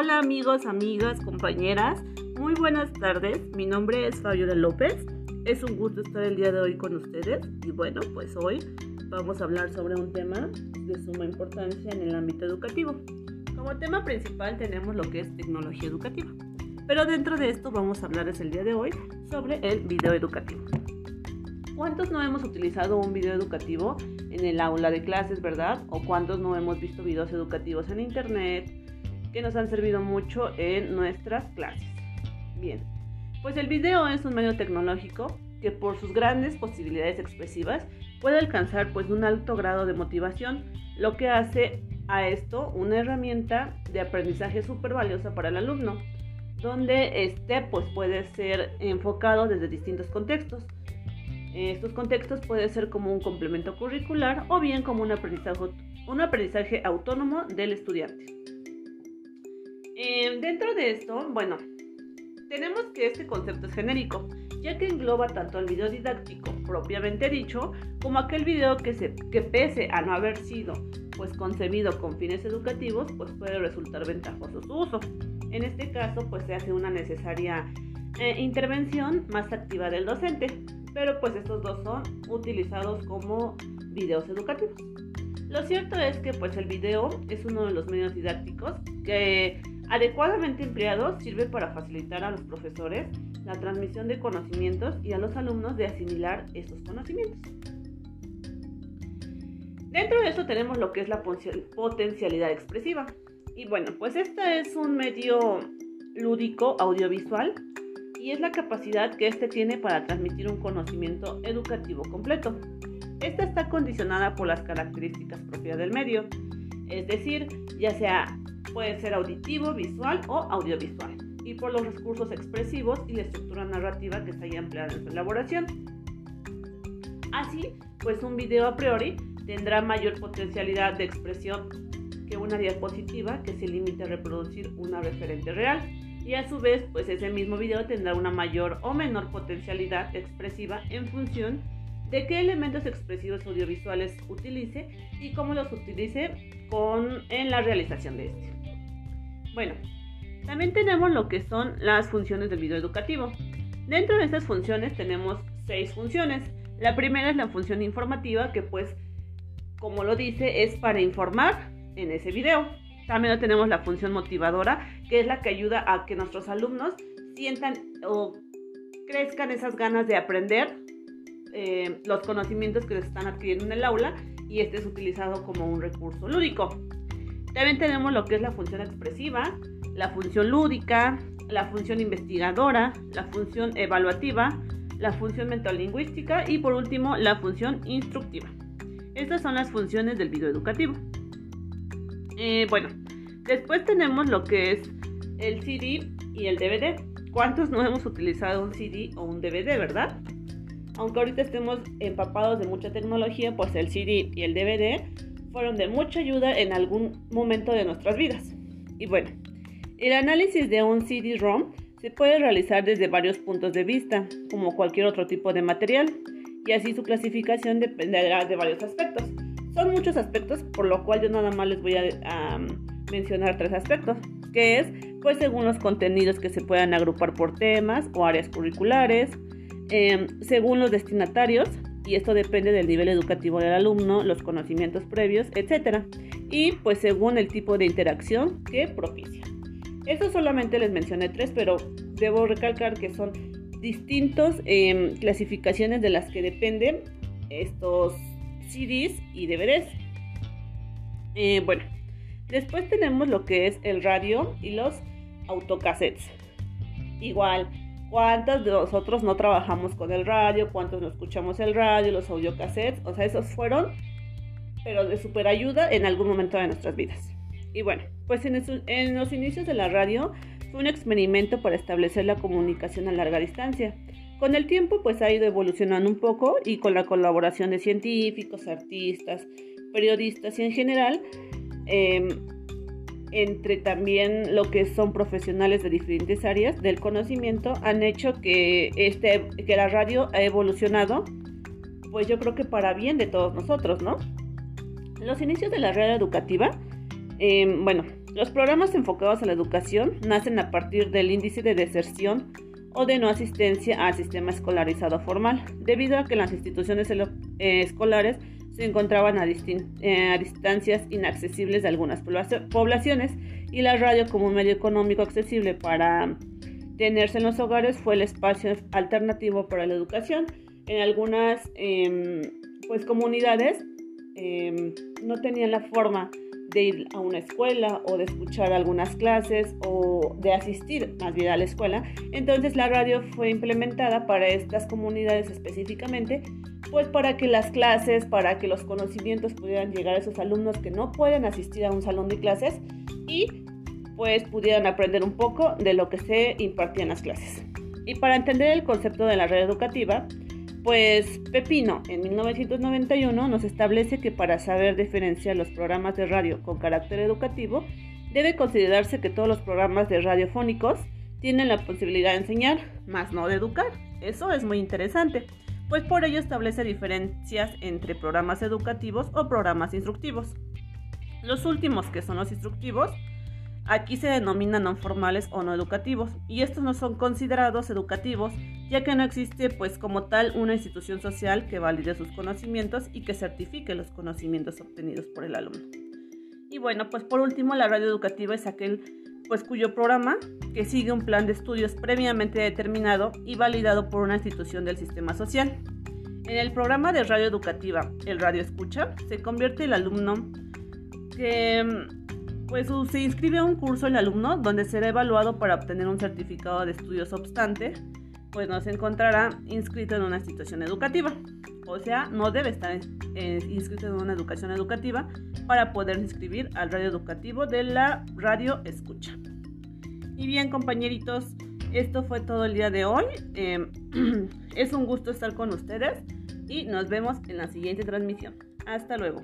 Hola amigos, amigas, compañeras, muy buenas tardes. Mi nombre es Fabiola López. Es un gusto estar el día de hoy con ustedes y bueno, pues hoy vamos a hablar sobre un tema de suma importancia en el ámbito educativo. Como tema principal tenemos lo que es tecnología educativa, pero dentro de esto vamos a hablar el día de hoy sobre el video educativo. ¿Cuántos no hemos utilizado un video educativo en el aula de clases, verdad? ¿O cuántos no hemos visto videos educativos en internet que nos han servido mucho en nuestras clases? Bien, pues el video es un medio tecnológico que por sus grandes posibilidades expresivas puede alcanzar pues un alto grado de motivación, lo que hace a esto una herramienta de aprendizaje súper valiosa para el alumno, donde este pues puede ser enfocado desde distintos contextos estos contextos puede ser como un complemento curricular o bien como un aprendizaje, un aprendizaje autónomo del estudiante. Eh, dentro de esto, bueno, tenemos que este concepto es genérico, ya que engloba tanto el video didáctico propiamente dicho, como aquel video que, se, que pese a no haber sido pues concebido con fines educativos, pues puede resultar ventajoso su uso. En este caso, pues se hace una necesaria eh, intervención más activa del docente, pero pues estos dos son utilizados como videos educativos. Lo cierto es que pues el video es uno de los medios didácticos que adecuadamente empleado sirve para facilitar a los profesores la transmisión de conocimientos y a los alumnos de asimilar esos conocimientos. Dentro de eso tenemos lo que es la potencialidad expresiva. Y bueno, pues este es un medio lúdico audiovisual y es la capacidad que éste tiene para transmitir un conocimiento educativo completo. Esta está condicionada por las características propias del medio, es decir, ya sea puede ser auditivo, visual o audiovisual, y por los recursos expresivos y la estructura narrativa que se haya empleado en su elaboración. Así, pues un video a priori tendrá mayor potencialidad de expresión que una diapositiva que se limite a reproducir una referente real y a su vez pues ese mismo video tendrá una mayor o menor potencialidad expresiva en función de qué elementos expresivos audiovisuales utilice y cómo los utilice con, en la realización de este. Bueno, también tenemos lo que son las funciones del video educativo. Dentro de estas funciones tenemos seis funciones. La primera es la función informativa que pues como lo dice es para informar en ese video. También tenemos la función motivadora, que es la que ayuda a que nuestros alumnos sientan o crezcan esas ganas de aprender eh, los conocimientos que están adquiriendo en el aula y este es utilizado como un recurso lúdico. También tenemos lo que es la función expresiva, la función lúdica, la función investigadora, la función evaluativa, la función mental lingüística y por último la función instructiva. Estas son las funciones del video educativo. Eh, bueno, después tenemos lo que es el CD y el DVD. ¿Cuántos no hemos utilizado un CD o un DVD, verdad? Aunque ahorita estemos empapados de mucha tecnología, pues el CD y el DVD fueron de mucha ayuda en algún momento de nuestras vidas. Y bueno, el análisis de un CD-ROM se puede realizar desde varios puntos de vista, como cualquier otro tipo de material, y así su clasificación dependerá de varios aspectos. Son muchos aspectos, por lo cual yo nada más les voy a mencionar tres aspectos, que es, pues según los contenidos que se puedan agrupar por temas o áreas curriculares, em, según los destinatarios, y esto depende del nivel educativo del alumno, los conocimientos previos, etc. Y pues según el tipo de interacción que propicia. Esto solamente les mencioné tres, pero debo recalcar que son distintos em, clasificaciones de las que dependen estos CDs y DVDs. Eh, bueno, después tenemos lo que es el radio y los autocassettes. Igual, ¿cuántos de nosotros no trabajamos con el radio? ¿Cuántos no escuchamos el radio, los audiocassettes? O sea, esos fueron, pero de super ayuda en algún momento de nuestras vidas. Y bueno, pues en, en los inicios de la radio fue un experimento para establecer la comunicación a larga distancia. Con el tiempo pues ha ido evolucionando un poco y con la colaboración de científicos, artistas, periodistas y en general, em, entre también lo que son profesionales de diferentes áreas del conocimiento, han hecho que, este, que la radio ha evolucionado, pues yo creo que para bien de todos nosotros, ¿no? Los inicios de la radio educativa, em, bueno, Los programas enfocados a la educación nacen a partir del índice de deserción o de no asistencia al sistema escolarizado formal, debido a que las instituciones eh, escolares se encontraban a, eh, a, distancias inaccesibles de algunas poblaciones y la radio como medio económico accesible para tenerse en los hogares fue el espacio alternativo para la educación. En algunas em, pues, comunidades em, no tenían la forma de ir a una escuela o de escuchar algunas clases o de asistir más bien a la escuela. Entonces la radio fue implementada para estas comunidades específicamente, pues para que las clases, para que los conocimientos pudieran llegar a esos alumnos que no pueden asistir a un salón de clases y pues pudieran aprender un poco de lo que se impartía en las clases. Y para entender el concepto de la red educativa, pues Pepino en 1991 nos establece que para saber diferenciar los programas de radio con carácter educativo, debe considerarse que todos los programas de radiofónicos tienen la posibilidad de enseñar, más no de educar. Eso es muy interesante, pues por ello establece diferencias entre programas educativos o programas instructivos. Los últimos, que son los instructivos, Aquí se denominan no formales o no educativos y estos no son considerados educativos ya que no existe pues como tal una institución social que valide sus conocimientos y que certifique los conocimientos obtenidos por el alumno. Y bueno, pues por último la radio educativa es aquel pues cuyo programa que sigue un plan de estudios previamente determinado y validado por una institución del sistema social. En el programa de radio educativa, el radio escucha, se convierte el alumno que pues se inscribe a un curso el alumno donde será evaluado para obtener un certificado de estudios obstante, pues no se encontrará inscrito en una institución educativa. O sea, no debe estar eh, inscrito en una educación educativa para poder inscribir al radio educativo de la radio escucha. Y bien, compañeritos, esto fue todo el día de hoy. Em, es un gusto estar con ustedes y nos vemos en la siguiente transmisión. Hasta luego.